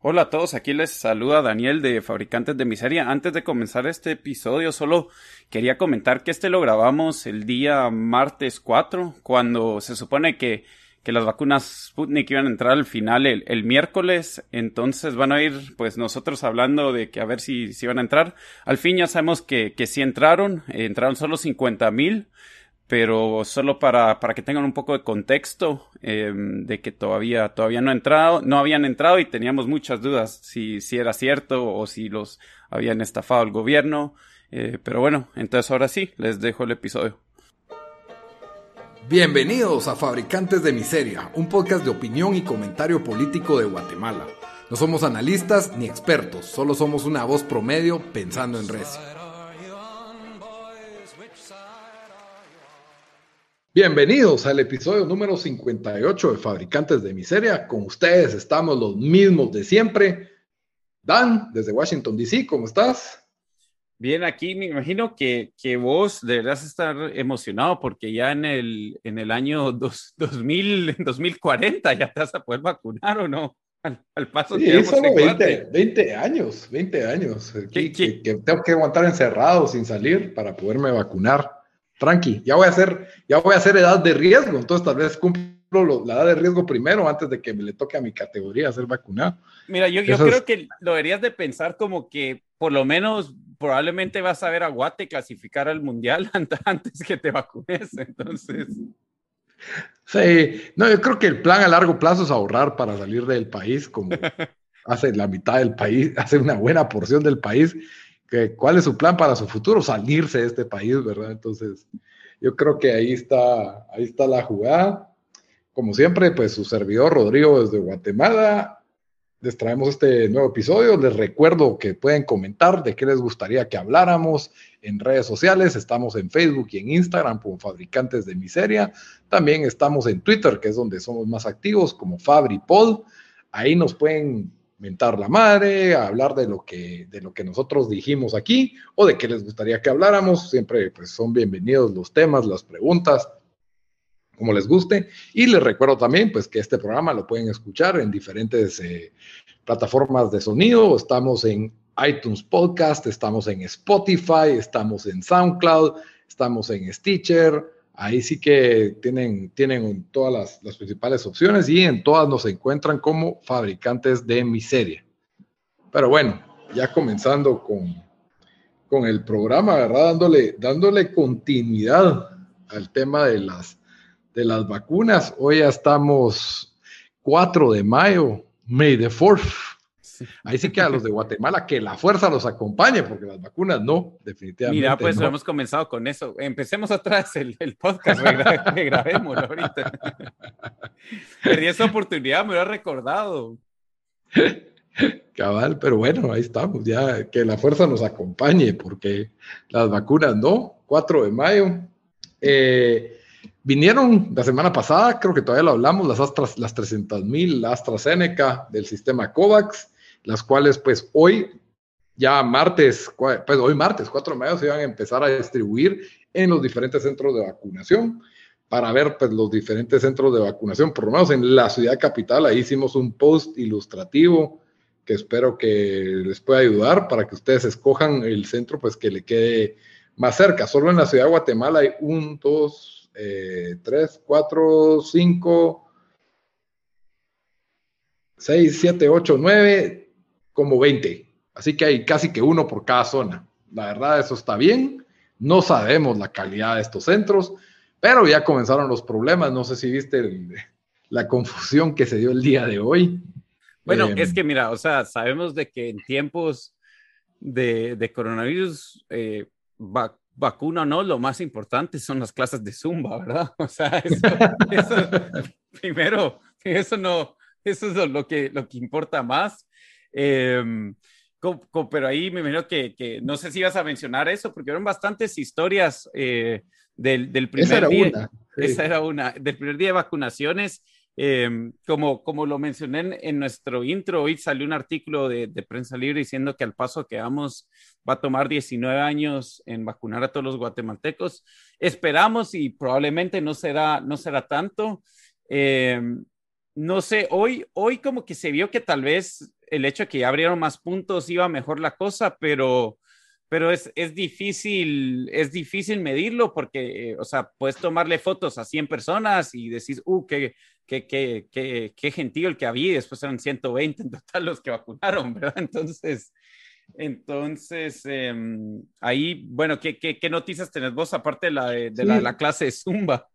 Hola a todos, aquí les saluda Daniel de Fabricantes de Miseria. Antes de comenzar este episodio, solo quería comentar que este lo grabamos el día martes 4, cuando se supone que, que las vacunas Sputnik iban a entrar al final el, miércoles. Entonces van a ir, pues nosotros hablando de que a ver si, si van a entrar. Al fin ya sabemos que, que sí entraron, entraron solo 50 mil pero solo para, para que tengan un poco de contexto eh, de que todavía, todavía no, entrado, no habían entrado y teníamos muchas dudas si, si era cierto o si los habían estafado el gobierno. Eh, pero bueno, entonces ahora sí, les dejo el episodio. Bienvenidos a Fabricantes de Miseria, un podcast de opinión y comentario político de Guatemala. No somos analistas ni expertos, solo somos una voz promedio pensando en recio. Bienvenidos al episodio número 58 de Fabricantes de Miseria. Con ustedes estamos los mismos de siempre. Dan, desde Washington, D.C., ¿cómo estás? Bien, aquí me imagino que, que, vos deberás estar emocionado porque ya en el, en el año dos, 2000, 2040 ya te vas a poder vacunar o no. Al, paso sí, que solo 20, 20, años, 20 años. que, tengo que aguantar encerrado sin salir para poderme vacunar tranqui, ya voy a hacer, ya voy a hacer edad de riesgo, entonces tal vez cumplo la edad de riesgo primero antes de que me le toque a mi categoría ser vacunado. Mira, yo, yo creo que lo deberías de pensar como que por lo menos probablemente vas a ver a Guate clasificar al mundial antes que te vacunes, entonces. Sí, no, yo creo que el plan a largo plazo es ahorrar para salir del país, como hace la mitad del país, hace una buena porción del país cuál es su plan para su futuro, salirse de este país, ¿verdad? Entonces, yo creo que ahí está, ahí está la jugada. Como siempre, pues su servidor Rodrigo desde Guatemala. Les traemos este nuevo episodio. Les recuerdo que pueden comentar de qué les gustaría que habláramos en redes sociales. Estamos en Facebook y en Instagram como Fabricantes de Miseria. También estamos en Twitter, que es donde somos más activos, como FabriPod. Ahí nos pueden mentar la madre, hablar de lo que, de lo que nosotros dijimos aquí o de qué les gustaría que habláramos. Siempre pues, son bienvenidos los temas, las preguntas, como les guste. Y les recuerdo también pues, que este programa lo pueden escuchar en diferentes eh, plataformas de sonido. Estamos en iTunes Podcast, estamos en Spotify, estamos en SoundCloud, estamos en Stitcher, Ahí sí que tienen, tienen todas las, principales opciones y en todas nos encuentran como fabricantes de miseria. Pero bueno, ya comenzando con, con el programa, ¿verdad? Dándole, dándole continuidad al tema de las, de las vacunas. Hoy ya estamos 4 de mayo, May the 4th. Ahí sí que a los de Guatemala que la fuerza los acompañe, porque las vacunas no, definitivamente. Mira, pues hemos comenzado con eso. Empecemos atrás el, el podcast, grabémoslo ahorita. Perdí esa oportunidad, me lo he recordado. Cabal, pero bueno, ahí estamos, ya que la fuerza nos acompañe, porque las vacunas no. 4 de mayo. Eh, vinieron la semana pasada, creo que todavía lo hablamos, las, Astras, las 300 mil AstraZeneca del sistema COVAX las cuales pues hoy, ya martes, pues hoy martes 4 de mayo se iban a empezar a distribuir en los diferentes centros de vacunación para ver pues los diferentes centros de vacunación, por lo menos en la ciudad capital, ahí hicimos un post ilustrativo que espero que les pueda ayudar para que ustedes escojan el centro pues que le quede más cerca. Solo en la ciudad de Guatemala hay un, dos, eh, tres, cuatro, cinco, seis, siete, ocho, nueve, como 20. Así que hay casi que uno por cada zona. La verdad, eso está bien. No sabemos la calidad de estos centros, pero ya comenzaron los problemas. No sé si viste la confusión que se dio el día de hoy. Bueno, em, es que mira, o sea, sabemos de que en tiempos de, coronavirus, eh, vacuna o no, lo más importante son las clases de Zumba, ¿verdad? O sea, eso, primero, eso no, eso es lo que, lo que importa más. Em, pero ahí me imagino que, no sé si ibas a mencionar eso, porque eran bastantes historias eh, del, del, primer día. Esa era una, del primer día de vacunaciones. Em, como, como lo mencioné en, nuestro intro, hoy salió un artículo de, prensa libre diciendo que al paso que vamos va a tomar 19 años en vacunar a todos los guatemaltecos. Esperamos y probablemente no será, no será tanto. Eh, no sé, hoy, hoy como que se vio que tal vez el hecho de que abrieron más puntos iba mejor la cosa, pero, pero es, es difícil, es difícil medirlo porque, o sea, puedes tomarle fotos a 100 personas y decís, uh, qué, qué, qué, qué, qué gentío el que había, y después eran 120 en total los que vacunaron, ¿verdad? Entonces, entonces, em, ahí, bueno, ¿qué, ¿qué, qué, noticias tenés vos aparte de la, de, la, la clase de Zumba?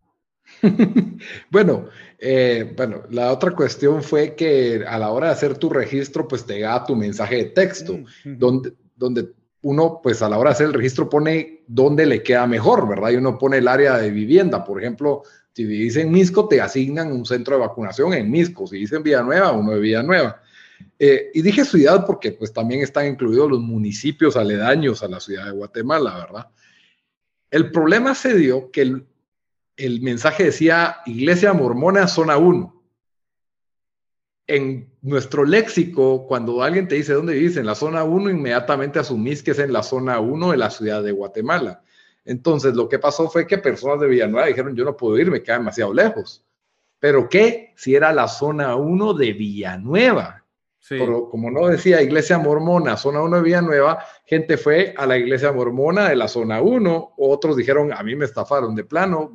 bueno, eh, bueno, la otra cuestión fue que a la hora de hacer tu registro, pues te da tu mensaje de texto, mm, donde, donde uno, pues a la hora de hacer el registro pone dónde le queda mejor, ¿verdad? Y uno pone el área de vivienda, por ejemplo, si vivís en Misco, te asignan un centro de vacunación en Misco, si vivís en Villanueva, uno de Villanueva. Eh, y dije ciudad porque pues también están incluidos los municipios aledaños a la ciudad de Guatemala, ¿verdad? El problema se dio que el, el mensaje decía Iglesia Mormona Zona 1. En nuestro léxico, cuando alguien te dice dónde vives en la zona 1, inmediatamente asumís que es en la zona 1 de la ciudad de Guatemala. Entonces, lo que pasó fue que personas de Villanueva dijeron, yo no puedo ir, me queda demasiado lejos. Pero ¿qué? Si era la zona 1 de Villanueva. Pero como no decía iglesia mormona, zona 1 de Villanueva, gente fue a la iglesia mormona de la zona 1, otros dijeron, a mí me estafaron de plano,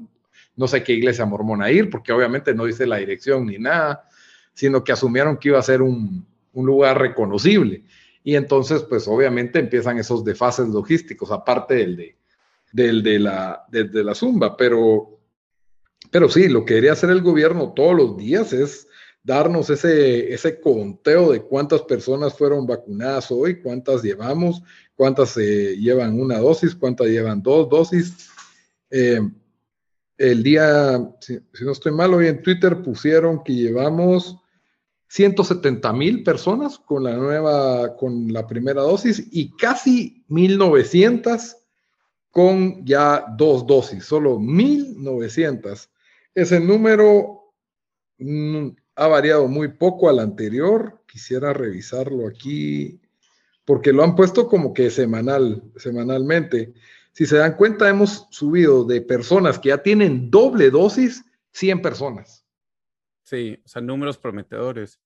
no sé qué iglesia mormona ir, porque obviamente no dice la dirección ni nada, sino que asumieron que iba a ser un, lugar reconocible. Y entonces, pues obviamente empiezan esos desfases logísticos, aparte del de, del de, la, la zumba. Pero, pero sí, lo que debería hacer el gobierno todos los días es darnos ese, ese conteo de cuántas personas fueron vacunadas hoy, cuántas llevamos, cuántas eh, llevan una dosis, cuántas llevan dos dosis. Eh, el día, si, no estoy mal, hoy en Twitter pusieron que llevamos 170 mil personas con la nueva, con la primera dosis y casi 1900 con ya dos dosis, solo 1900. Ese número mm, ha variado muy poco al anterior. Quisiera revisarlo aquí porque lo han puesto como que semanal, semanalmente. Si se dan cuenta, hemos subido de personas que ya tienen doble dosis, 100 personas. Sí, o sea, números prometedores.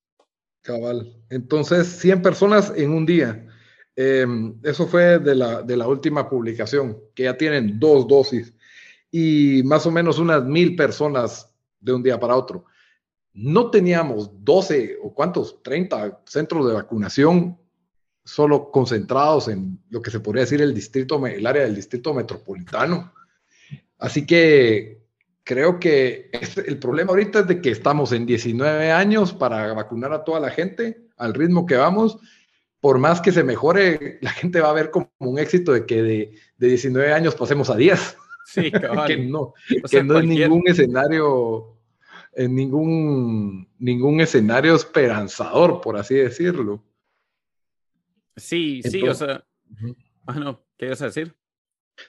Cabal. Entonces, 100 personas en un día. Em, eso fue de la, de la última publicación, que ya tienen dos dosis y más o menos unas mil personas de un día para otro. No teníamos 12 o cuántos, 30 centros de vacunación solo concentrados en lo que se podría decir el distrito, el área del distrito metropolitano. Así que creo que el problema ahorita es de que estamos en 19 años para vacunar a toda la gente al ritmo que vamos. Por más que se mejore, la gente va a ver como un éxito de que de, 19 años pasemos a 10. Sí, que no, que no es ningún escenario, en ningún, ningún escenario esperanzador, por así decirlo. Sí, sí, o sea, bueno, ¿qué ibas a decir?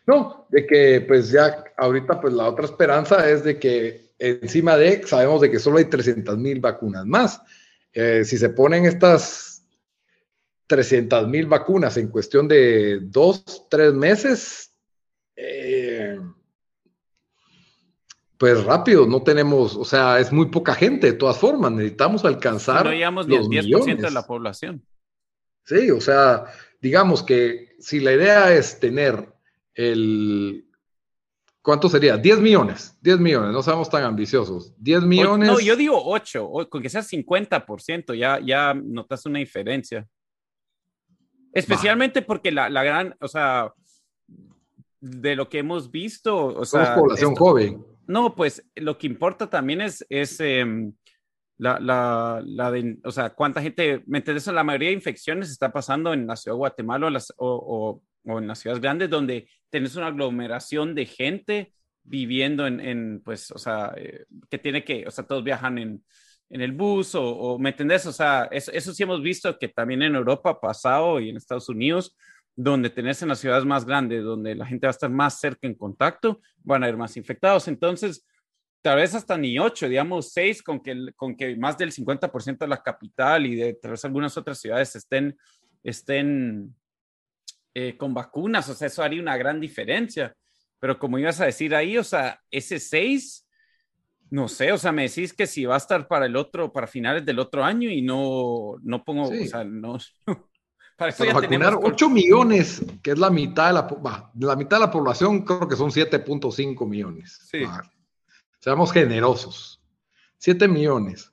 No, de que pues ya ahorita pues la otra esperanza es de que encima de, sabemos de que solo hay 300 mil vacunas más. Eh, si se ponen estas 300 mil vacunas en cuestión de dos, tres meses, eh, pues rápido, no tenemos, o sea, es muy poca gente de todas formas, necesitamos alcanzar. No llegamos ni al 10% de la población. Sí, o sea, digamos que si la idea es tener el... ¿Cuánto sería? 10 millones, 10 millones, no seamos tan ambiciosos. 10 millones. No, yo digo 8, con que sea 50%, ya, ya notas una diferencia. Especialmente porque la, la, gran, o sea, de lo que hemos visto, o Somos población joven. No, pues lo que importa también es, es em, la, la, la de, o sea, cuánta gente, ¿me entiendes? La mayoría de infecciones está pasando en la ciudad de Guatemala o, las, o, o, en las ciudades grandes donde tenés una aglomeración de gente viviendo en, en pues, o sea, eh, que tiene que, o sea, todos viajan en, en el bus o, o, ¿me entendés? O sea, eso, eso, sí hemos visto que también en Europa ha pasado y en Estados Unidos, donde tenés en las ciudades más grandes, donde la gente va a estar más cerca en contacto, van a haber más infectados. Entonces, tal vez hasta ni ocho, digamos seis, con que, con que más del 50% de la capital y de tal vez algunas otras ciudades estén, estén eh, con vacunas, o sea, eso haría una gran diferencia. Pero como ibas a decir ahí, o sea, ese seis No sé, o sea, me decís que si va a estar para el otro, para finales del otro año y no, no pongo, o sea, no. para eso ya vacunar 8 millones, que es la mitad de la, la mitad de la población, creo que son 7.5 millones. Sí. Seamos generosos. 7 millones.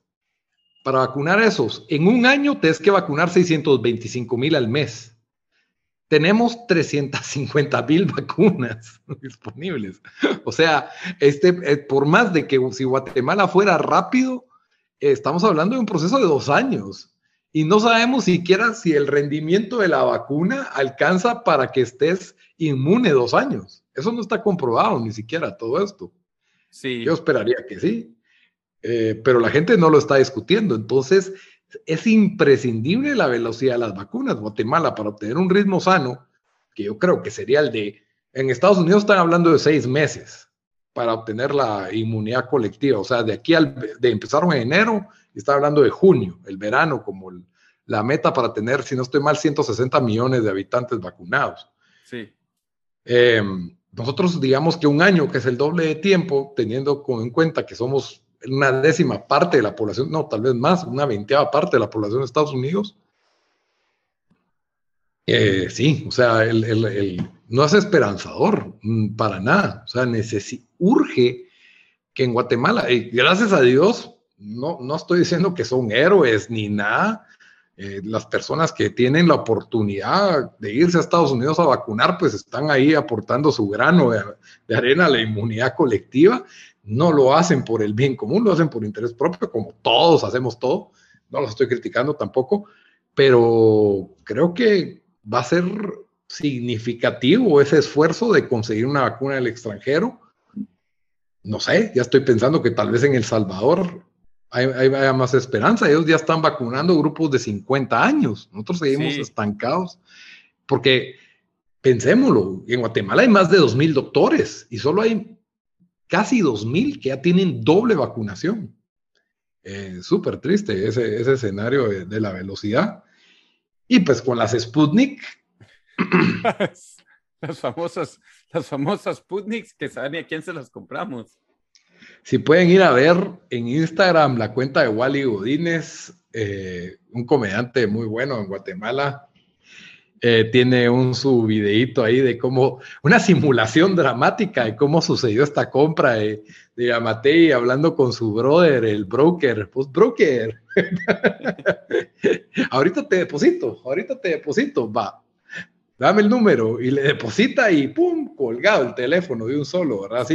Para vacunar esos, en un año tienes que vacunar 625 mil al mes tenemos 350 mil vacunas disponibles. O sea, este, eh, por más de que si Guatemala fuera rápido, estamos hablando de un proceso de dos años y no sabemos siquiera si el rendimiento de la vacuna alcanza para que estés inmune dos años. Eso no está comprobado ni siquiera todo esto. Sí. Yo esperaría que sí, eh, pero la gente no lo está discutiendo. Entonces, es imprescindible la velocidad de las vacunas. Guatemala, para obtener un ritmo sano, que yo creo que sería el de, en Estados Unidos están hablando de seis meses para obtener la inmunidad colectiva. O sea, de aquí al, de empezaron en enero y está hablando de junio, el verano, como la meta para tener, si no estoy mal, 160 millones de habitantes vacunados. Sí. Em, nosotros digamos que un año, que es el doble de tiempo, teniendo en cuenta que somos una décima parte de la población, no, tal vez más, una veinteava parte de la población de Estados Unidos. Eh, sí, o sea, el, no es esperanzador mm, para nada. O sea, urge que en Guatemala, y gracias a Dios, no, no estoy diciendo que son héroes ni nada. Eh, las personas que tienen la oportunidad de irse a Estados Unidos a vacunar, pues están ahí aportando su grano de, de arena a la inmunidad colectiva no lo hacen por el bien común, lo hacen por interés propio, como todos hacemos todo. No los estoy criticando tampoco, pero creo que va a ser significativo ese esfuerzo de conseguir una vacuna del extranjero. No sé, ya estoy pensando que tal vez en El Salvador hay, haya más esperanza. Ellos ya están vacunando grupos de 50 años. Nosotros seguimos estancados porque pensémoslo, en Guatemala hay más de 2.000 doctores y solo hay casi 2.000 que ya tienen doble vacunación. Eh, súper triste ese, ese escenario de, la velocidad. Y pues con las Sputnik. las famosas, las famosas Sputniks que saben a quién se las compramos. Si pueden ir a ver en Instagram la cuenta de Wally Godínez, eh, un comediante muy bueno en Guatemala, eh, tiene un su videíto ahí de cómo, una simulación dramática de cómo sucedió esta compra de, de y hablando con su brother, el broker, pues broker, ahorita te deposito, ahorita te deposito, va, dame el número y le deposita y pum, colgado el teléfono de un solo, ¿verdad? Sí,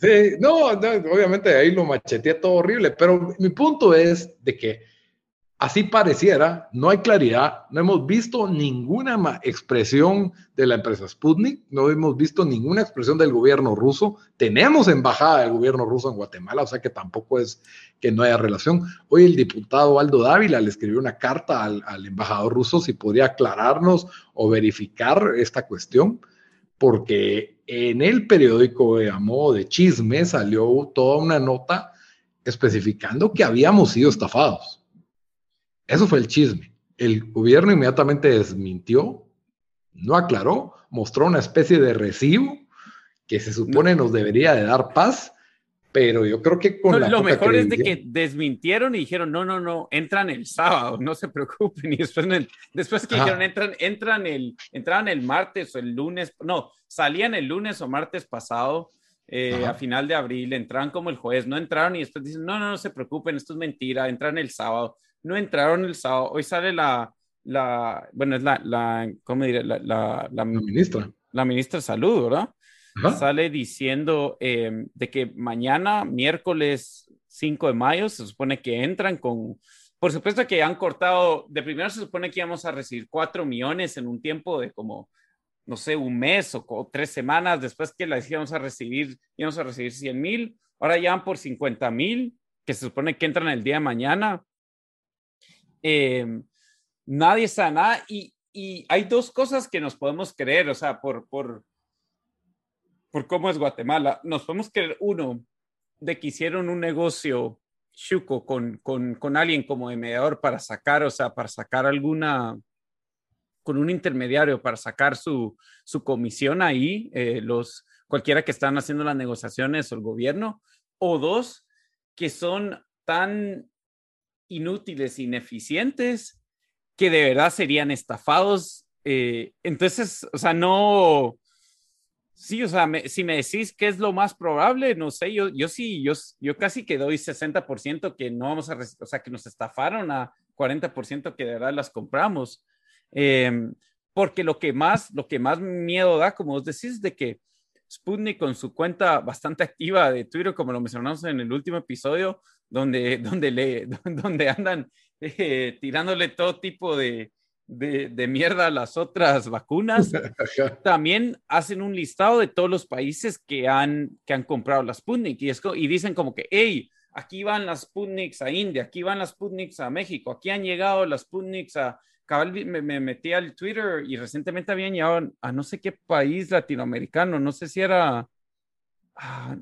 sí no, no, obviamente ahí lo machetea todo horrible, pero mi punto es de que Así pareciera, no hay claridad, no hemos visto ninguna expresión de la empresa Sputnik, no hemos visto ninguna expresión del gobierno ruso. Tenemos embajada del gobierno ruso en Guatemala, o sea que tampoco es que no haya relación. Hoy el diputado Aldo Dávila le escribió una carta al, embajador ruso si podría aclararnos o verificar esta cuestión, porque en el periódico de modo de chisme salió toda una nota especificando que habíamos sido estafados eso fue el chisme. El gobierno inmediatamente desmintió, no aclaró, mostró una especie de recibo que se supone nos debería de dar paz, pero yo creo que con la lo mejor es de que desmintieron y dijeron no no no entran el sábado no se preocupen y después después que dijeron entran entran el entraban el martes o el lunes no salían el lunes o martes pasado eh, a final de abril entraron como el jueves no entraron y después dicen no no no se preocupen esto es mentira entran el sábado no entraron el sábado. Hoy sale la, la bueno, es la, la ¿cómo diré? La, la, la, ministra. La ministra de Salud, ¿verdad? Sale diciendo em, de que mañana, miércoles 5 de mayo, se supone que entran con, por supuesto que han cortado, de primero se supone que íbamos a recibir 4 millones en un tiempo de como, no sé, un mes o, tres semanas, después que las íbamos a recibir, íbamos a recibir 100 mil, ahora ya van por 50 mil, que se supone que entran el día de mañana. Em, nadie sabe nada y, y, hay dos cosas que nos podemos creer, o sea, por, por, por cómo es Guatemala. Nos podemos creer, uno, de que hicieron un negocio chuco con, con, con alguien como de mediador para sacar, o sea, para sacar alguna, con un intermediario para sacar su, su comisión ahí, eh, los cualquiera que están haciendo las negociaciones o el gobierno, o dos, que son tan inútiles, ineficientes, que de verdad serían estafados. Eh, entonces, o sea, no, sí, o sea, si me decís qué es lo más probable, no sé, yo, yo sí, yo, yo casi que doy 60% que no vamos a, o sea, que nos estafaron a 40% que de verdad las compramos. Em, porque lo que más, lo que más miedo da, como vos decís, de que Sputnik con su cuenta bastante activa de Twitter, como lo mencionamos en el último episodio, donde, donde, le, donde andan eh, tirándole todo tipo de, de, mierda a las otras vacunas, también hacen un listado de todos los países que han, que han comprado las Sputnik y, y dicen como que, hey, aquí van las Sputniks a India, aquí van las Sputniks a México, aquí han llegado las Sputniks a, me, metí al Twitter y recientemente habían llegado a no sé qué país latinoamericano, no sé si era,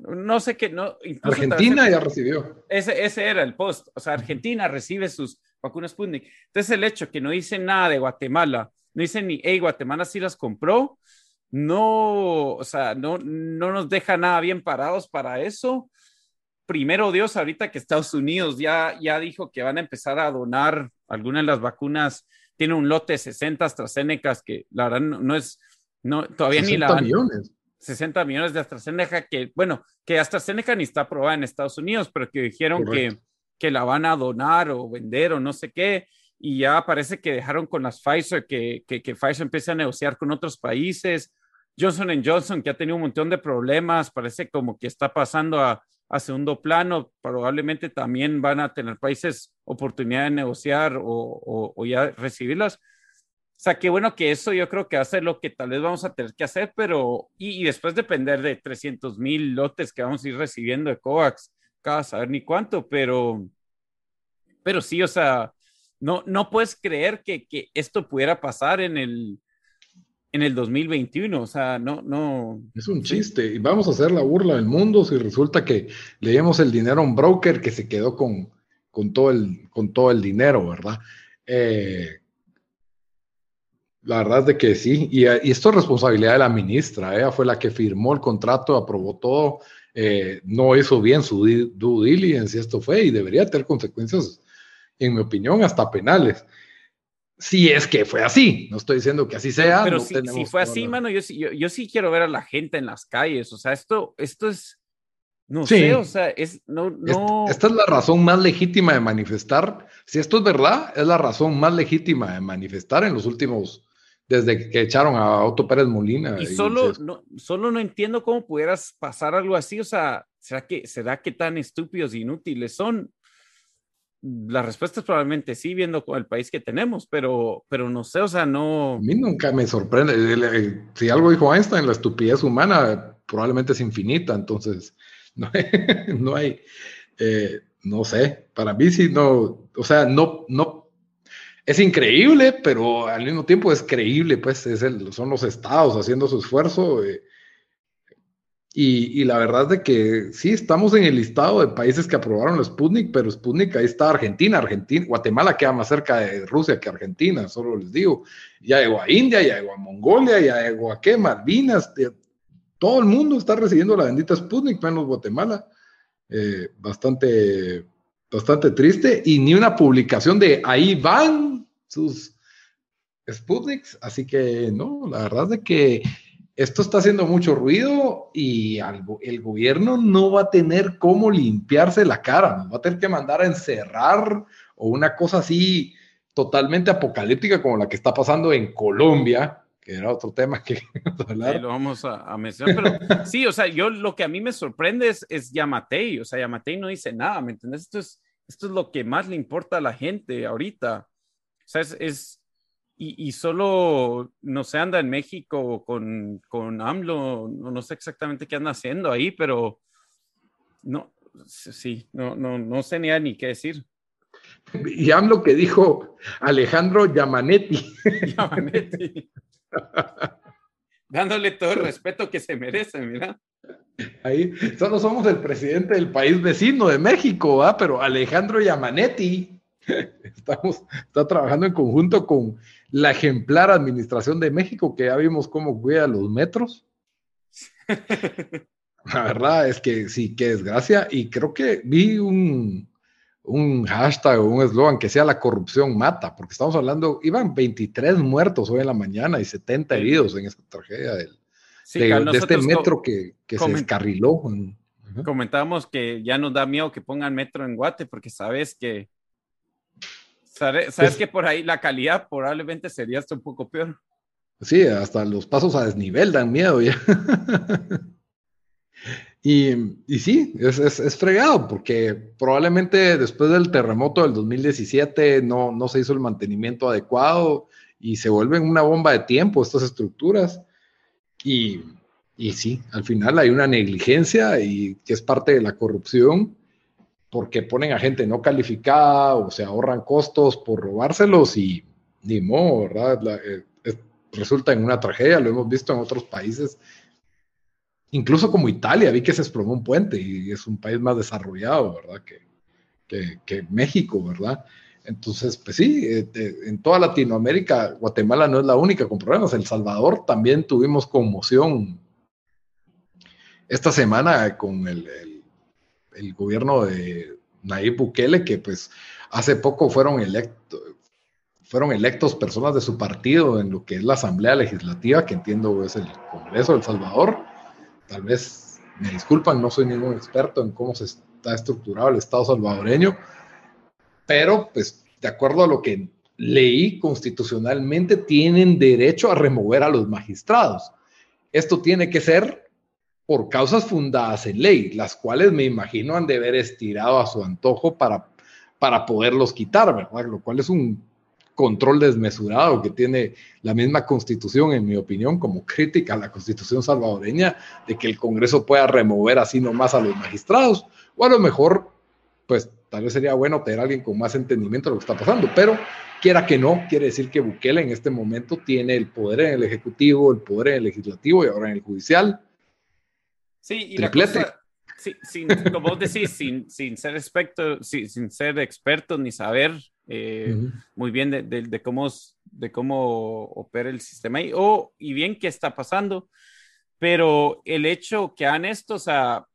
no sé qué, no. Argentina ya recibió. Ese, ese era el post, o sea, Argentina recibe sus vacunas Sputnik. Entonces el hecho que no dicen nada de Guatemala, no dicen ni, hey, Guatemala sí las compró, no, o sea, no, no nos deja nada bien parados para eso. Primero Dios, ahorita que Estados Unidos ya, ya dijo que van a empezar a donar algunas de las vacunas tiene un lote de 60 AstraZeneca que la verdad no, es, no, todavía ni la... millones. 60 millones de AstraZeneca que, bueno, que AstraZeneca ni está aprobada en Estados Unidos, pero que dijeron que, que la van a donar o vender o no sé qué, y ya parece que dejaron con las Pfizer, que, que, que Pfizer empiece a negociar con otros países. Johnson Johnson, que ha tenido un montón de problemas, parece como que está pasando a, a segundo plano, probablemente también van a tener países oportunidad de negociar o, o, ya recibirlas. O sea, qué bueno que eso yo creo que hace lo que tal vez vamos a tener que hacer, pero y, después depender de 300 mil lotes que vamos a ir recibiendo de COVAX, cada saber ni cuánto, pero, pero sí, o sea, no, no puedes creer que, que esto pudiera pasar en el, en el 2021. O sea, no, no. Es un chiste. Y vamos a hacer la burla del mundo si resulta que le dimos el dinero a un broker que se quedó con, con, todo, el, con todo el dinero, ¿verdad? Eh, la verdad es de que sí. Y, esto es responsabilidad de la ministra. Ella fue la que firmó el contrato, aprobó todo. Eh, no hizo bien su due diligence, y esto fue, y debería tener consecuencias, en mi opinión, hasta penales si es que fue así. No estoy diciendo que así sea. Pero si, fue así, mano, yo, yo, sí quiero ver a la gente en las calles. O sea, esto, esto es. No sé, o sea, es. No, no... Esta es la razón más legítima de manifestar. Si esto es verdad, es la razón más legítima de manifestar en los últimos. Desde que echaron a Otto Pérez Molina. Y, solo, no, solo no entiendo cómo pudieras pasar algo así. O sea, ¿será que, será que tan estúpidos e inútiles son? La respuesta es probablemente sí, viendo el país que tenemos, pero, pero no sé, o sea, no. A mí nunca me sorprende. Si algo dijo Einstein, la estupidez humana probablemente es infinita, entonces no hay, no, hay, eh, no sé, para mí sí, no, o sea, no, no, es increíble, pero al mismo tiempo es creíble, pues es el, son los estados haciendo su esfuerzo. Eh, y, la verdad es de que sí, estamos en el listado de países que aprobaron el Sputnik, pero Sputnik ahí está Argentina, Argentina, Guatemala queda más cerca de Rusia que Argentina, solo les digo. Ya llegó a India, ya llegó a Mongolia, ya llegó a qué, Malvinas, todo el mundo está recibiendo la bendita Sputnik, menos Guatemala. Eh, bastante, bastante triste, y ni una publicación de ahí van sus Sputniks, así que no, la verdad es que esto está haciendo mucho ruido y el gobierno no va a tener cómo limpiarse la cara, nos va a tener que mandar a encerrar o una cosa así totalmente apocalíptica como la que está pasando en Colombia, que era otro tema que hablar. Sí, lo vamos a, mencionar, pero sí, o sea, yo lo que a mí me sorprende es, es Yamatei, o sea, Yamatei no dice nada, ¿me entiendes? Esto es, esto es lo que más le importa a la gente ahorita. O sea, es y, solo, no sé, anda en México con, con AMLO, no, no, sé exactamente qué anda haciendo ahí, pero no, sí, no, no, no sé ni, ni qué decir. Y AMLO que dijo Alejandro Yamanetti. Yamanetti. Dándole todo el respeto que se merece, mira. Ahí, solo somos el presidente del país vecino de México, ¿ah? pero Alejandro Yamanetti estamos, está trabajando en conjunto con la ejemplar administración de México, que ya vimos cómo cuida los metros. La verdad es que sí, qué desgracia. Y creo que vi un, un hashtag o un eslogan que sea la corrupción mata, porque estamos hablando, iban 23 muertos hoy en la mañana y 70 heridos en esta tragedia del, de, este metro que, que se descarriló. Comentábamos que ya nos da miedo que pongan metro en Guate, porque sabes que sabes, pues que por ahí la calidad probablemente sería hasta un poco peor. Sí, hasta los pasos a desnivel dan miedo ya. y, y, sí, es, es, es, fregado porque probablemente después del terremoto del 2017 no, no se hizo el mantenimiento adecuado y se vuelven una bomba de tiempo estas estructuras. Y, y sí, al final hay una negligencia y que es parte de la corrupción porque ponen a gente no calificada o se ahorran costos por robárselos y ni modo, ¿verdad? Eh, resulta en una tragedia, lo hemos visto en otros países, incluso como Italia, vi que se explotó un puente y es un país más desarrollado, ¿verdad? Que, que, México, ¿verdad? Entonces, pues sí, eh, en toda Latinoamérica, Guatemala no es la única con problemas. El Salvador también tuvimos conmoción esta semana con el, el, gobierno de Nayib Bukele, que pues hace poco fueron electos, fueron electos personas de su partido en lo que es la Asamblea Legislativa, que entiendo es el Congreso del Salvador. Tal vez me disculpan, no soy ningún experto en cómo se está estructurado el Estado salvadoreño, pero pues de acuerdo a lo que leí constitucionalmente, tienen derecho a remover a los magistrados. Esto tiene que ser por causas fundadas en ley, las cuales me imagino han de haber estirado a su antojo para, para poderlos quitar, ¿verdad? Lo cual es un control desmesurado que tiene la misma constitución, en mi opinión, como crítica a la constitución salvadoreña, de que el Congreso pueda remover así nomás a los magistrados, o a lo mejor, pues tal vez sería bueno tener a alguien con más entendimiento de lo que está pasando, pero quiera que no, quiere decir que Bukele en este momento tiene el poder en el Ejecutivo, el poder en el Legislativo y ahora en el Judicial. Sí, y la cosa, sin, como vos decís, sin, sin, ser experto, sin, sin ser experto ni saber eh, muy bien de, de, cómo, de cómo opera el sistema y, o, y bien qué está pasando, pero el hecho que han esto, o sea,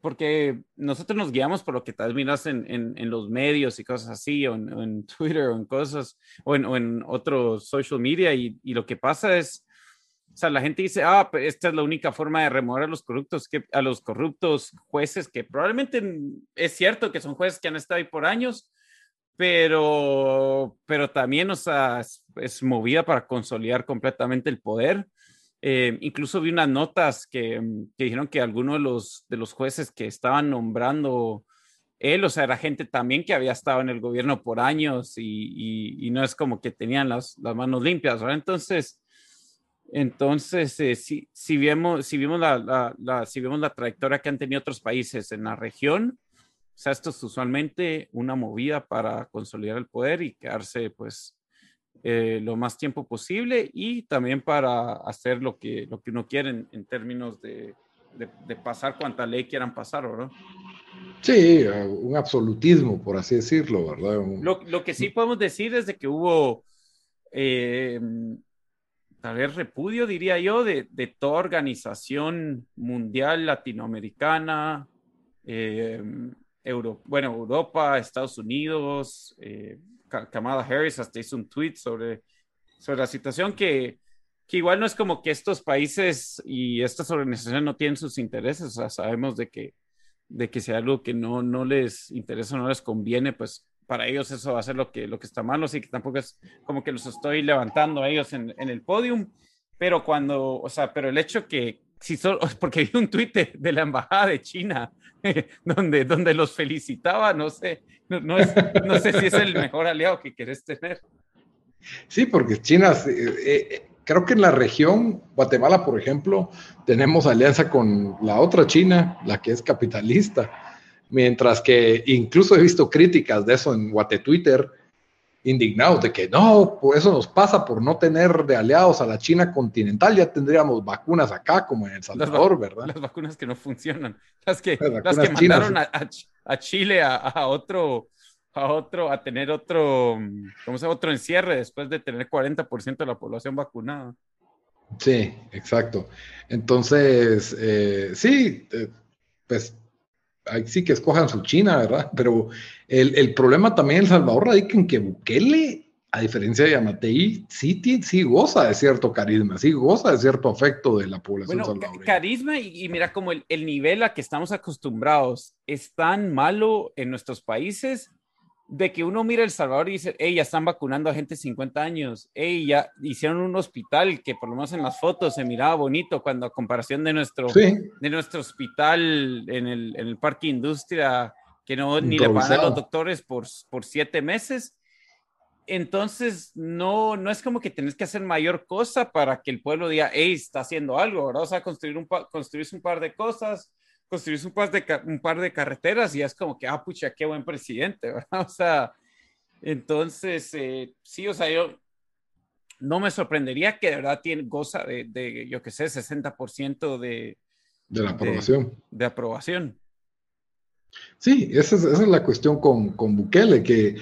porque nosotros nos guiamos por lo que tal miras en, en, en, los medios y cosas así, o en, en Twitter, o en cosas, o en, o en otros social media, y, y, lo que pasa es, o sea, la gente dice, ah, pero esta es la única forma de remover a los corruptos, que, a los corruptos jueces, que probablemente es cierto que son jueces que han estado ahí por años, pero, pero también, o sea, es, movida para consolidar completamente el poder. Eh, incluso vi unas notas que, que, dijeron que algunos de los, de los jueces que estaban nombrando él, o sea, era gente también que había estado en el gobierno por años y, y, no es como que tenían las, las manos limpias, ¿verdad? Entonces, entonces, eh, si, si, vemos, si, vimos la, la, si vemos la trayectoria que han tenido otros países en la región, o sea, esto es usualmente una movida para consolidar el poder y quedarse, pues, eh, lo más tiempo posible y también para hacer lo que, lo que uno quiere en, términos de, de, pasar cuanta ley quieran pasar, ¿verdad? Sí, un absolutismo, por así decirlo, ¿verdad? Lo, lo, que sí podemos decir es de que hubo eh, tal vez repudio, diría yo, de, de toda organización mundial latinoamericana, eh, Euro, bueno, Europa, Estados Unidos, eh, Kamala Harris hasta hizo un tweet sobre, sobre la situación que, que igual no es como que estos países y estas organizaciones no tienen sus intereses, sabemos de que, de que si algo que no, no les interesa, no les conviene, pues para ellos eso va a ser lo que, lo que está malo, así que tampoco es como que los estoy levantando a ellos en, en el podium, pero cuando, o sea, pero el hecho que, si solo, porque vi un tuit de, la embajada de China donde, donde los felicitaba, no sé, no, no, no, sé si es el mejor aliado que quieres tener. Sí, porque China, eh, eh, creo que en la región, Guatemala, por ejemplo, tenemos alianza con la otra China, la que es capitalista Mientras que incluso he visto críticas de eso en Guate Twitter, indignados de que no, pues eso nos pasa por no tener de aliados a la China continental, ya tendríamos vacunas acá como en El Salvador, ¿verdad? Las vacunas que no funcionan, las que, las, que mandaron a, Chile a, otro, a otro, a tener otro, ¿cómo se llama? Otro encierre después de tener 40% de la población vacunada. Sí, exacto. Entonces, eh, sí, eh, pues ahí sí que escojan su China, ¿verdad? Pero el, problema también en El Salvador radica en que Bukele, a diferencia de Yamatei, sí, sí goza de cierto carisma, sí goza de cierto afecto de la población bueno, Carisma y, mira como el, el nivel a que estamos acostumbrados es tan malo en nuestros países de que uno mira El Salvador y dice, hey, ya están vacunando a gente de 50 años, hey, ya hicieron un hospital que por lo menos en las fotos se miraba bonito cuando a comparación de nuestro, de nuestro hospital en el, en el Parque Industria, que no ni le pagan a los doctores por, por siete meses. Entonces, no, no es como que tenés que hacer mayor cosa para que el pueblo diga, hey, está haciendo algo, ¿verdad? O sea, construir un, construirse un par de cosas, construir un par de, un par de carreteras y es como que, ah, pucha, qué buen presidente, ¿verdad? O sea, entonces, eh, sí, o sea, yo no me sorprendería que de verdad tiene, goza de, de yo qué sé, 60% de... De la aprobación. De, aprobación. Sí, esa es, esa es la cuestión con, con Bukele, que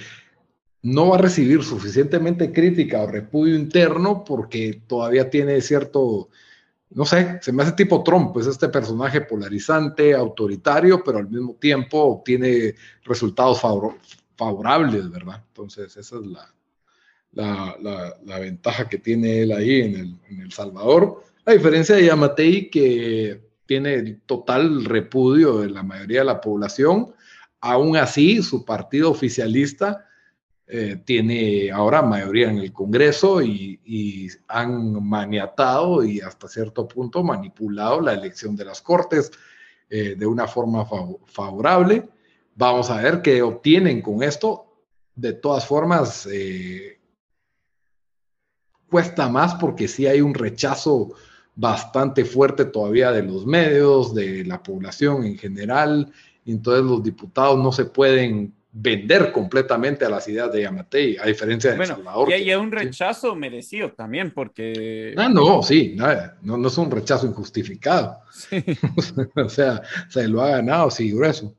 no va a recibir suficientemente crítica o repudio interno porque todavía tiene cierto no sé, se me hace tipo Trump, pues este personaje polarizante, autoritario, pero al mismo tiempo obtiene resultados favorables, ¿verdad? Entonces, esa es la, la, ventaja que tiene él ahí en el, Salvador. A diferencia de Yamatei, que tiene total repudio de la mayoría de la población, aún así su partido oficialista eh, tiene ahora mayoría en el Congreso y, han maniatado y hasta cierto punto manipulado la elección de las Cortes eh, de una forma favorable. Vamos a ver qué obtienen con esto. De todas formas, eh, cuesta más porque sí hay un rechazo bastante fuerte todavía de los medios, de la población en general. Entonces los diputados no se pueden vender completamente a las ideas de Yamatei, a diferencia de bueno, Salvador. Y hay un rechazo merecido también, porque... Ah, no, sí, no, no es un rechazo injustificado. o sea, se lo ha ganado, sí, grueso.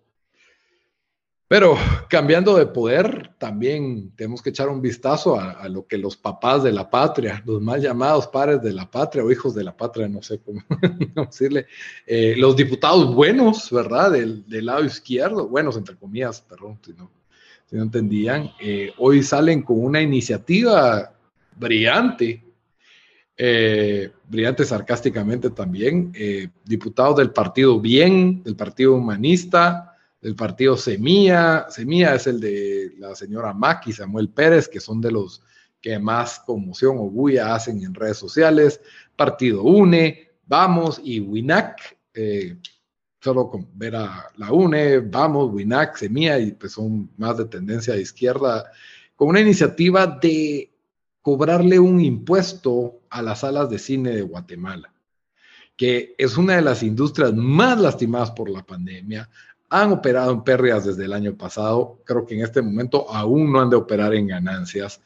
Pero cambiando de poder, también tenemos que echar un vistazo a, lo que los papás de la patria, los mal llamados padres de la patria o hijos de la patria, no sé cómo decirle, eh, los diputados buenos, ¿verdad? Del, lado izquierdo, buenos entre comillas, perdón, si no, si entendían, eh, hoy salen con una iniciativa brillante, eh, brillante sarcásticamente también, diputados del partido Bien, del partido Humanista, del partido Semilla. Semilla es el de la señora Maki, Samuel Pérez, que son de los que más conmoción o bulla hacen en redes sociales. Partido UNE, Vamos y WINAC. Eh, solo con ver a la UNE, Vamos, WINAC, Semilla, y pues son más de tendencia de izquierda, con una iniciativa de cobrarle un impuesto a las salas de cine de Guatemala que es una de las industrias más lastimadas por la pandemia, han operado en pérdidas desde el año pasado. Creo que en este momento aún no han de operar en ganancias.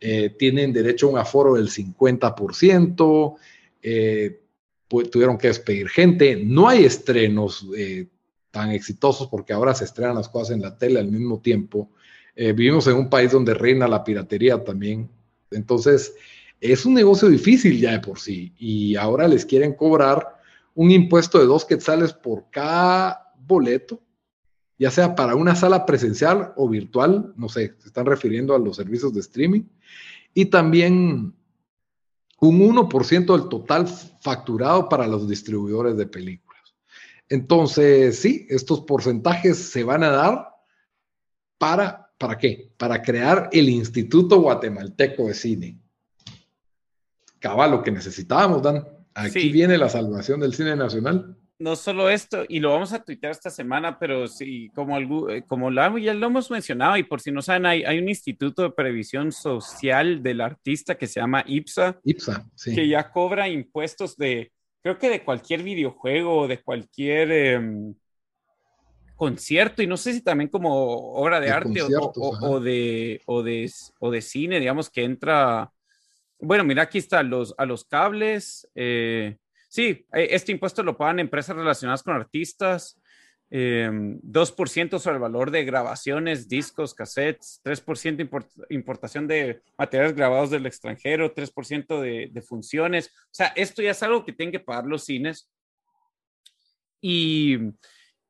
Eh, tienen derecho a un aforo del 50%. Eh, tuvieron que despedir gente. No hay estrenos eh, tan exitosos porque ahora se estrenan las cosas en la tele al mismo tiempo. vivimos en un país donde reina la piratería también. Entonces, es un negocio difícil ya de por sí. Y ahora les quieren cobrar un impuesto de dos quetzales por cada boleto, ya sea para una sala presencial o virtual, no sé, se están refiriendo a los servicios de streaming, y también un 1% del total facturado para los distribuidores de películas. Entonces, sí, estos porcentajes se van a dar para, ¿para qué? Para crear el Instituto Guatemalteco de Cine. Cabal, lo que necesitábamos, Dan. Aquí viene la salvación del cine nacional no solo esto, y lo vamos a tuitear esta semana, pero sí, como, eh, como lo, ya lo hemos mencionado, y por si no saben, hay, hay, un instituto de previsión social del artista que se llama IPSA. IPSA, sí. Que ya cobra impuestos de, creo que de cualquier videojuego, de cualquier em, concierto, y no sé si también como obra de, arte o, de, o, de, o de cine, digamos, que entra. Bueno, mira, aquí está los, a los cables. Eh, Sí, e, este impuesto lo pagan empresas relacionadas con artistas, 2% sobre el valor de grabaciones, discos, cassettes, 3% importación de materiales grabados del extranjero, 3% de, de funciones. O sea, esto ya es algo que tienen que pagar los cines. Y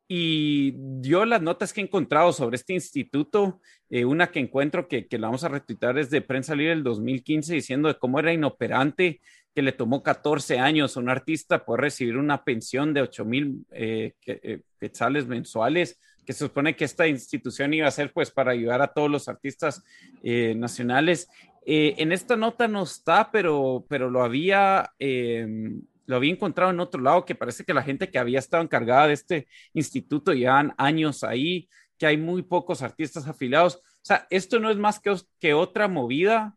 y yo las notas que he encontrado sobre este instituto, eh, una que encuentro que, que, la vamos a retuitar es de Prensa Libre del 2015 diciendo de cómo era inoperante que le tomó 14 años a un artista poder recibir una pensión de 8 mil eh, eh, quetzales mensuales, que se supone que esta institución iba a ser pues para ayudar a todos los artistas nacionales. en esta nota no está, pero, pero lo había lo había encontrado en otro lado, que parece que la gente que había estado encargada de este instituto llevan años ahí, que hay muy pocos artistas afiliados. O sea, esto no es más que, otra movida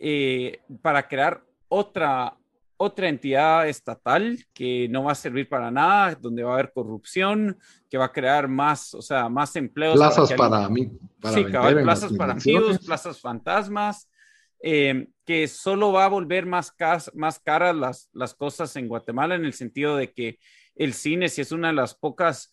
eh, para crear otra, otra entidad estatal que no va a servir para nada, donde va a haber corrupción, que va a crear más, o sea, más empleos. Plazas para, mí. sí, plazas para amigos, plazas fantasmas. Eh, que solo va a volver más, más caras las, las cosas en Guatemala en el sentido de que el cine, si es una de las pocas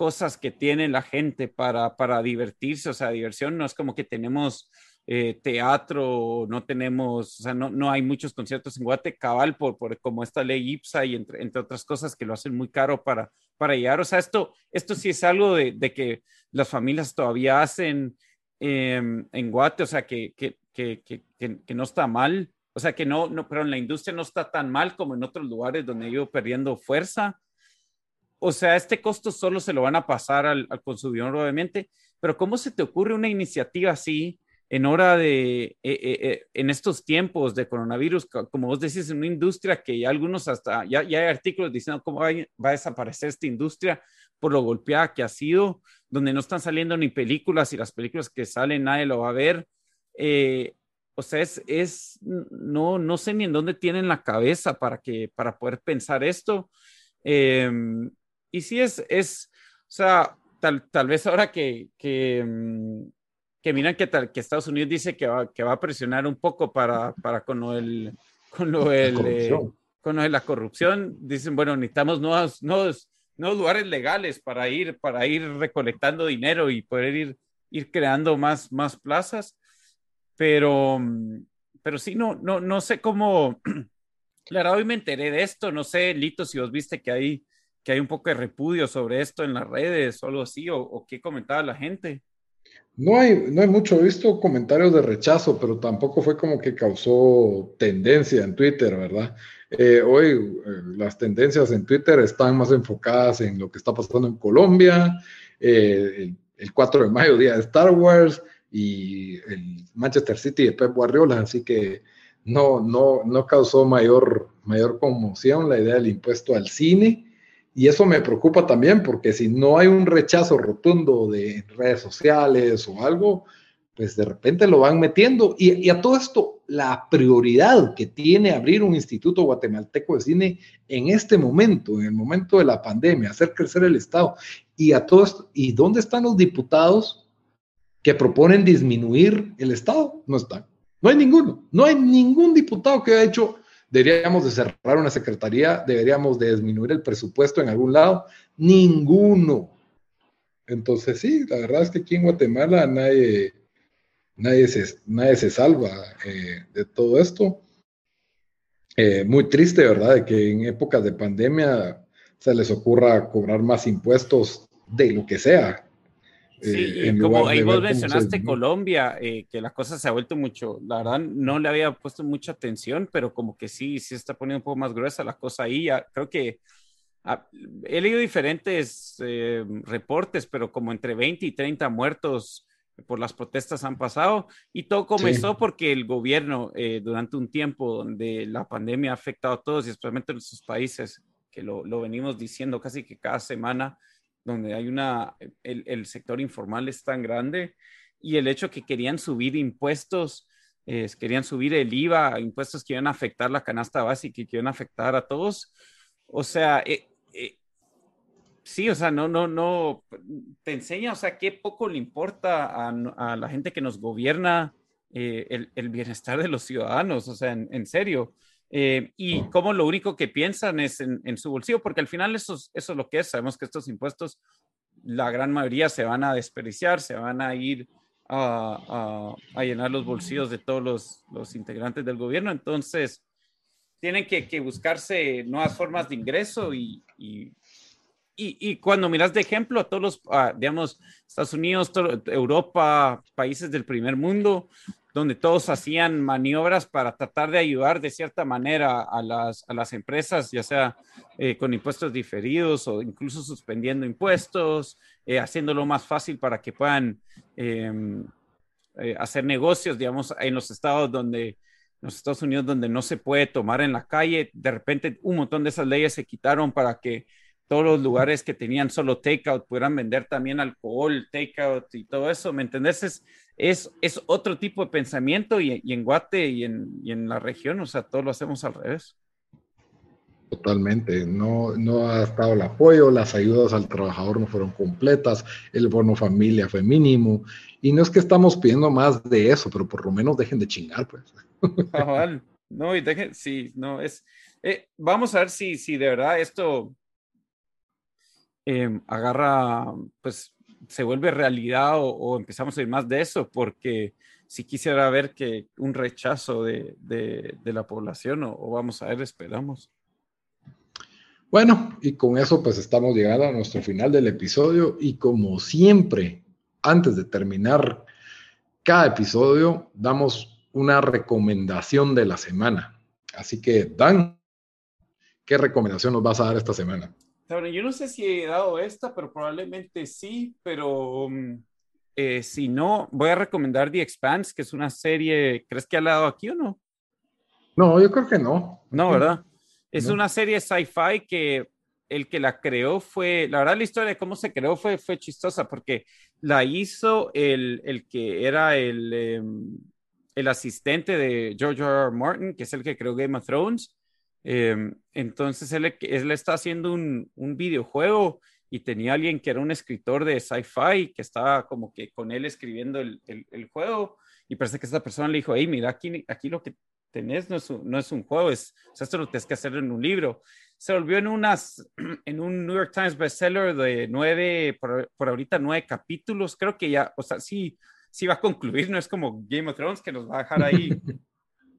cosas que tiene la gente para, para divertirse, o sea, diversión, no es como que tenemos eh, teatro, no tenemos, o sea, no, no hay muchos conciertos en Guate, cabal, por, por como esta ley IPSA y entre, entre otras cosas que lo hacen muy caro para, para llegar. O sea, esto, esto sí es algo de, de que las familias todavía hacen em, en Guate, o sea, que, que que, que, no está mal, o sea, que no, no, pero en la industria no está tan mal como en otros lugares donde he ido perdiendo fuerza. O sea, este costo solo se lo van a pasar al, al consumidor, obviamente, pero ¿cómo se te ocurre una iniciativa así en hora de, eh, eh, eh, en estos tiempos de coronavirus, como vos decís, en una industria que ya algunos hasta, ya, ya hay artículos diciendo cómo va, a desaparecer esta industria por lo golpeada que ha sido, donde no están saliendo ni películas y las películas que salen nadie lo va a ver. O sea, es, es, no, no sé ni en dónde tienen la cabeza para, que, para poder pensar esto. Em, y sí es, es, o sea, tal, tal vez ahora que, que, mm, que miran que, tal, que Estados Unidos dice que va, que va a presionar un poco para, para con lo del, con lo del, eh, con lo de la corrupción, dicen, bueno, necesitamos nuevos, nuevos, nuevos lugares legales para ir, para ir recolectando dinero y poder ir, ir creando más, más plazas. Pero, pero sí, no, no, no sé cómo. Claro, hoy me enteré de esto. No sé, Lito, si vos viste que hay, que hay un poco de repudio sobre esto en las redes o algo así, o, qué comentaba la gente. No hay, no hay mucho, visto comentarios de rechazo, pero tampoco fue como que causó tendencia en Twitter, ¿verdad? Eh, hoy eh, las tendencias en Twitter están más enfocadas en lo que está pasando en Colombia, eh, el, el, 4 de mayo, día de Star Wars, y el Manchester City de Pep Guardiola, así que no, no, no causó mayor, mayor conmoción la idea del impuesto al cine. Y eso me preocupa también porque si no hay un rechazo rotundo de redes sociales o algo, pues de repente lo van metiendo. Y, a todo esto, la prioridad que tiene abrir un instituto guatemalteco de cine en este momento, en el momento de la pandemia, hacer crecer el Estado. Y a todo esto, ¿y dónde están los diputados que proponen disminuir el Estado. No están. No hay ninguno. No hay ningún diputado que haya hecho, deberíamos de cerrar una secretaría, deberíamos de disminuir el presupuesto en algún lado. Ninguno. Entonces sí, la verdad es que aquí en Guatemala nadie, nadie, se, nadie se salva eh, de todo esto. Eh, muy triste, ¿verdad? De que en épocas de pandemia se les ocurra cobrar más impuestos de lo que sea, Sí, eh, como ahí vos mencionaste Colombia, eh, que la cosa se ha vuelto mucho, la verdad no le había puesto mucha atención, pero como que sí, sí está poniendo un poco más gruesa la cosa ahí. Ya, creo que ah, he leído diferentes eh, reportes, pero como entre 20 y 30 muertos por las protestas han pasado. Y todo comenzó porque el gobierno durante un tiempo donde la pandemia ha afectado a todos y especialmente en nuestros países, que lo, lo venimos diciendo casi que cada semana, donde hay una, el, sector informal es tan grande y el hecho que querían subir impuestos, querían subir el IVA, impuestos que iban a afectar la canasta básica y que iban a afectar a todos. O sea, eh, eh, sí, o sea, no, no, no, te enseña, o sea, qué poco le importa a, la gente que nos gobierna eh, el, bienestar de los ciudadanos, o sea, en serio. Eh, y como lo único que piensan es en, su bolsillo, porque al final eso, eso es lo que es. Sabemos que estos impuestos la gran mayoría se van a desperdiciar, se van a ir a, llenar los bolsillos de todos los, integrantes del gobierno. Entonces, tienen que, buscarse nuevas formas de ingreso y, y, cuando miras de ejemplo a todos los, digamos, Estados Unidos, Europa, países del primer mundo, donde todos hacían maniobras para tratar de ayudar de cierta manera a las, a las empresas, ya sea eh, con impuestos diferidos o incluso suspendiendo impuestos, eh, haciéndolo más fácil para que puedan em, eh, hacer negocios, digamos, en los estados donde, en los Estados Unidos donde no se puede tomar en la calle, de repente un montón de esas leyes se quitaron para que todos los lugares que tenían solo takeout pudieran vender también alcohol, takeout y todo eso, ¿me entendés? Es, es, es otro tipo de pensamiento y, en Guate y en, y en, la región, o sea, todo lo hacemos al revés. Totalmente, no, no ha estado el apoyo, las ayudas al trabajador no fueron completas, el bono familia fue mínimo, y no es que estamos pidiendo más de eso, pero por lo menos dejen de chingar, pues. No, y dejen, sí, no, es, eh, vamos a ver si, si de verdad esto Em, agarra, pues se vuelve realidad o, empezamos a ir más de eso, porque si quisiera ver que un rechazo de, la población o, vamos a ver, esperamos. Bueno, y con eso pues estamos llegando a nuestro final del episodio y como siempre, antes de terminar cada episodio, damos una recomendación de la semana. Así que, Dan, ¿qué recomendación nos vas a dar esta semana? Yo no sé si he dado esta, pero probablemente sí, pero mm, eh, si no, voy a recomendar The Expanse, que es una serie, ¿crees que ha dado aquí o no? No, yo creo que no. No, ¿verdad? Es una serie sci-fi que el que la creó fue, la verdad la historia de cómo se creó fue, fue chistosa porque la hizo el, el que era el, em, el asistente de George R. R. Martin, que es el que creó Game of Thrones Em, entonces él, él, está haciendo un, un, videojuego y tenía alguien que era un escritor de sci-fi que estaba como que con él escribiendo el, el, juego y parece que esta persona le dijo, hey, mira, aquí, aquí lo que tenés no es, un, no es un juego, es, o sea, esto lo tienes que hacer en un libro. Se volvió en, unas, en un New York Times bestseller de nueve, por, por ahorita nueve capítulos, creo que ya, o sea, sí, sí va a concluir, no es como Game of Thrones que nos va a dejar ahí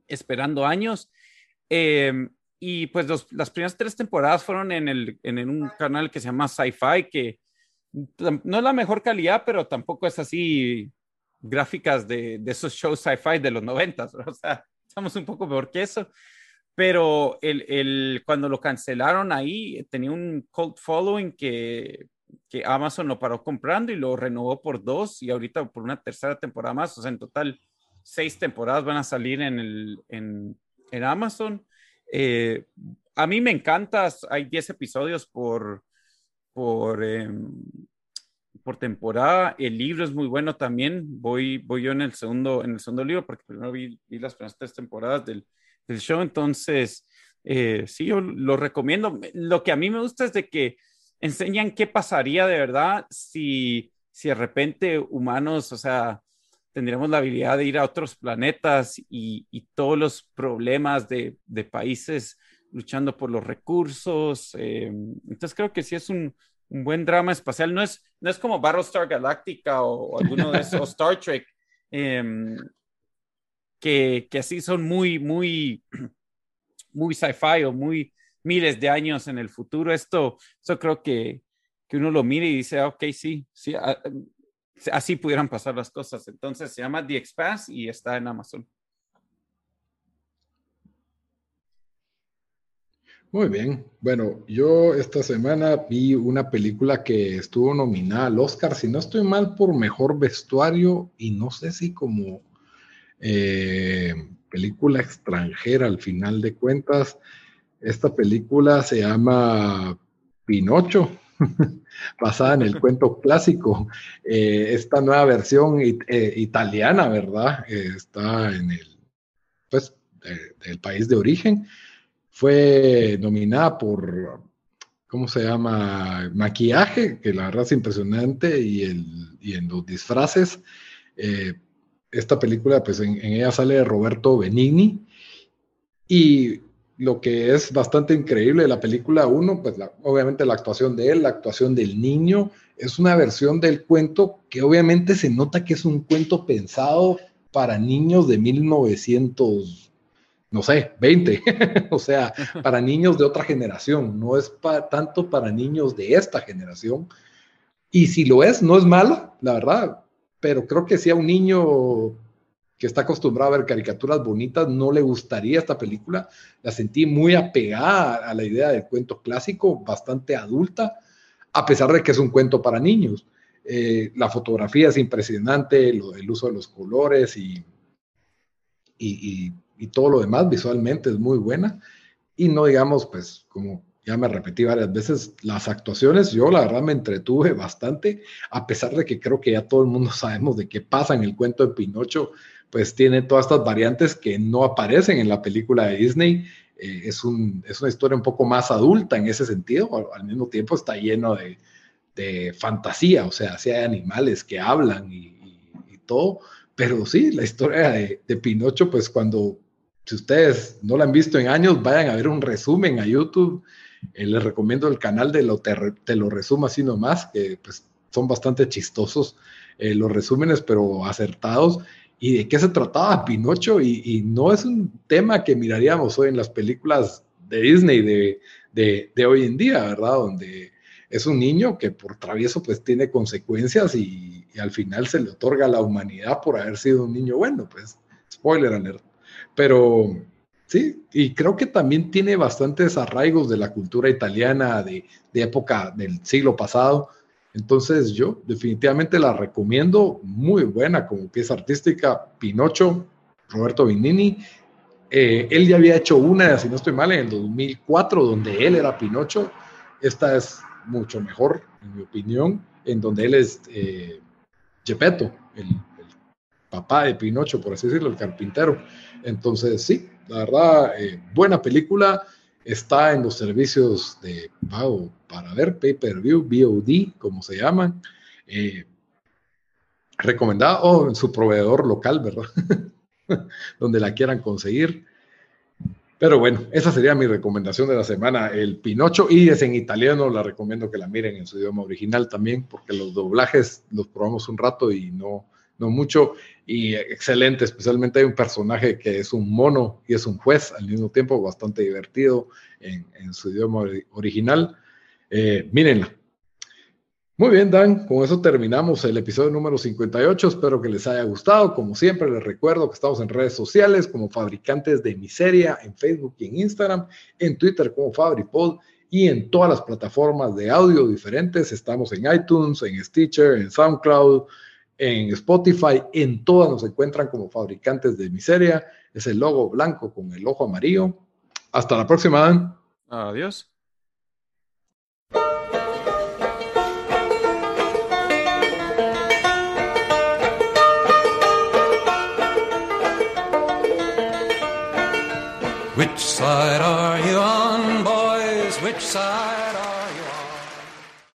esperando años. Eh, y pues las primeras tres temporadas fueron en, el, en, un canal que se llama Sci-Fi, que no es la mejor calidad, pero tampoco es así gráficas de, de esos shows sci-fi de los noventas, o sea, estamos un poco peor que eso. Pero el, el, cuando lo cancelaron ahí, tenía un cult following que, que Amazon lo paró comprando y lo renovó por dos y ahorita por una tercera temporada más, o sea, en total seis temporadas van a salir en, el, en, en Amazon eh, a mí me encanta, hay 10 episodios por, por, em, por temporada. El libro es muy bueno también. Voy, voy yo en el segundo, en el segundo libro porque primero vi, las primeras tres temporadas del, del show. Entonces, eh, sí, yo lo recomiendo. Lo que a mí me gusta es de que enseñan qué pasaría de verdad si, si de repente humanos, o sea, tendríamos la habilidad de ir a otros planetas y, todos los problemas de, países luchando por los recursos. Eh, entonces creo que sí es un, buen drama espacial. No es, no es como Battlestar Galactica o, alguno de esos, Star Trek, em, que, que así son muy, muy, muy sci-fi o muy miles de años en el futuro. Esto, esto creo que, que uno lo mire y dice, ah, ok, sí, sí, ah, así pudieran pasar las cosas. Entonces se llama The Expanse y está en Amazon. Muy bien. Bueno, yo esta semana vi una película que estuvo nominada al Oscar, si no estoy mal, por mejor vestuario y no sé si como eh, película extranjera al final de cuentas. Esta película se llama Pinocho. basada en el cuento clásico. Eh, esta nueva versión eh, italiana, ¿verdad? Eh, está en el, pues, país de origen. Fue nominada por, ¿cómo se llama? Maquillaje, que la verdad es impresionante, y, el, y en los disfraces. esta película, pues en, en ella sale Roberto Benigni. Y lo que es bastante increíble de la película, uno, pues obviamente la actuación de él, la actuación del niño, es una versión del cuento que obviamente se nota que es un cuento pensado para niños de 1900, no sé, 20, o sea, para niños de otra generación, no es tanto para niños de esta generación. Y si lo es, no es malo, la verdad, pero creo que si a un niño que está acostumbrado a ver caricaturas bonitas, no le gustaría esta película. La sentí muy apegada a la idea del cuento clásico, bastante adulta, a pesar de que es un cuento para niños. Eh, la fotografía es impresionante, el uso de los colores y, y, y, todo lo demás visualmente es muy buena. Y no digamos, pues, como ya me repetí varias veces, las actuaciones, yo la verdad me entretuve bastante, a pesar de que creo que ya todo el mundo sabemos de qué pasa en el cuento de Pinocho, pues tiene todas estas variantes que no aparecen en la película de Disney. Eh, es, un, es, una historia un poco más adulta en ese sentido, al, mismo tiempo está lleno de, de, fantasía, o sea, si hay animales que hablan y, todo, pero sí, la historia de, de, Pinocho, pues cuando, si ustedes no la han visto en años, vayan a ver un resumen a YouTube. Eh, les recomiendo el canal de lo te, te, lo resumo así nomás, que pues son bastante chistosos eh, los resúmenes, pero acertados y de qué se trataba Pinocho y, no es un tema que miraríamos hoy en las películas de Disney de, de, hoy en día, ¿verdad? Donde es un niño que por travieso pues tiene consecuencias y, al final se le otorga a la humanidad por haber sido un niño bueno, pues spoiler alert. Pero sí, y creo que también tiene bastantes arraigos de la cultura italiana de, de época del siglo pasado entonces yo definitivamente la recomiendo, muy buena como pieza artística, Pinocho, Roberto Benini. Eh, él ya había hecho una, si no estoy mal, en el 2004, donde él era Pinocho. Esta es mucho mejor, en mi opinión, en donde él es eh, Gepetto, el, papá de Pinocho, por así decirlo, el carpintero. Entonces, sí, la verdad, eh, buena película está en los servicios de pago para ver, pay-per-view, VOD, como se llaman. Eh, recomendado o en su proveedor local, ¿verdad? Donde la quieran conseguir. Pero bueno, esa sería mi recomendación de la semana, el Pinocho, y es en italiano, la recomiendo que la miren en su idioma original también, porque los doblajes los probamos un rato y no, no mucho, y excelente, especialmente hay un personaje que es un mono y es un juez al mismo tiempo, bastante divertido en, su idioma original. Eh, mírenla. Muy bien, Dan, con eso terminamos el episodio número 58. Espero que les haya gustado. Como siempre, les recuerdo que estamos en redes sociales como Fabricantes de Miseria, en Facebook y en Instagram, en Twitter como FabriPod y en todas las plataformas de audio diferentes. Estamos en iTunes, en Stitcher, en SoundCloud, en Spotify, en todas nos encuentran como fabricantes de miseria. Es el logo blanco con el ojo amarillo. Hasta la próxima, Dan. Adiós. Which side are you on, boys? Which side?